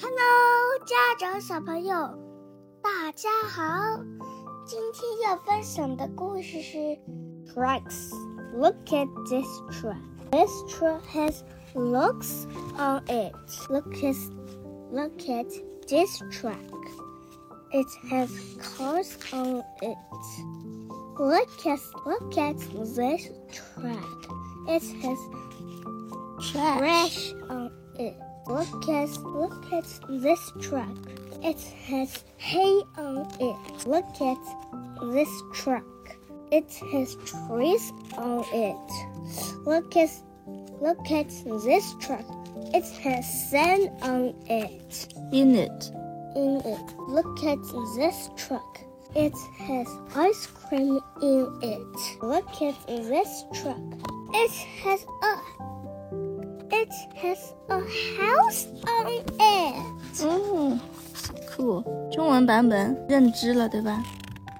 Hello，家长小朋友，大家好。今天要分享的故事是 Tracks。Look at this track. This track has looks on it. Look at look at this track. It has cars on it. Look at look at this track. It has trash on it. Look at look at this truck. It has hay on oh, it. Look at this truck. It has trees on it. Look at look at this truck. It has sand on it. In it. In it. Look at this truck. It has ice cream in it. Look at this truck. It has a it has a house on it. 哦，cool。中文版本认知了，对吧？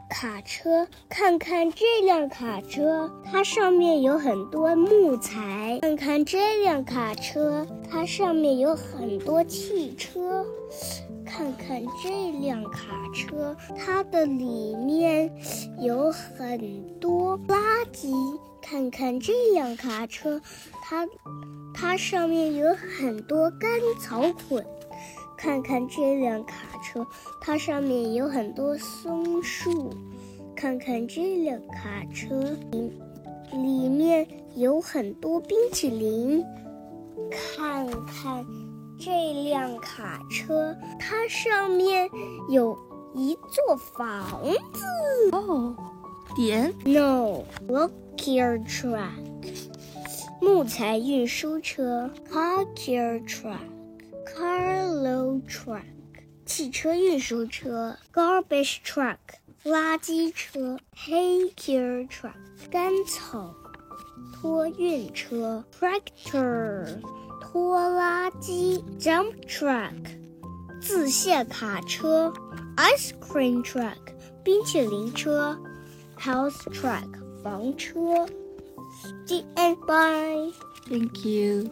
卡车，看看这辆卡车，它上面有很多木材。看看这辆卡车，它上面有很多汽车。看看这辆卡车，它的里面有很多垃圾。看看这辆卡车，它它上面有很多干草捆。看看这辆卡车，它上面有很多松树。看看这辆卡车，里里面有很多冰淇淋。看看这辆卡车，它上面有一座房子。哦，点 No, look your truck. 木材运输车，carcar truck, carload truck，汽车运输车，garbage truck，垃圾车，hay care truck，干草拖运车，tractor，拖拉机，dump truck，自卸卡车，ice cream truck，冰淇淋车，house truck，房车。The end. Bye. Thank you。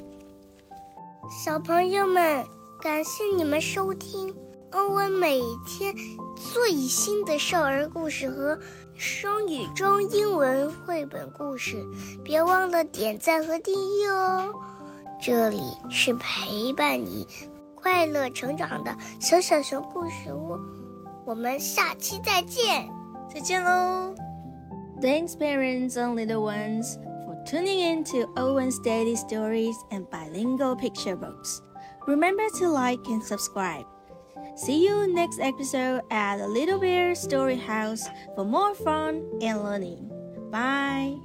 小朋友们，感谢你们收听欧文每天最新的少儿故事和双语中英文绘本故事，别忘了点赞和订阅哦。这里是陪伴你快乐成长的小小熊故事屋，我们下期再见，再见喽。Thanks, parents and little ones. For tuning in to Owen's Daily Stories and Bilingual Picture Books. Remember to like and subscribe. See you next episode at the Little Bear Story House for more fun and learning. Bye.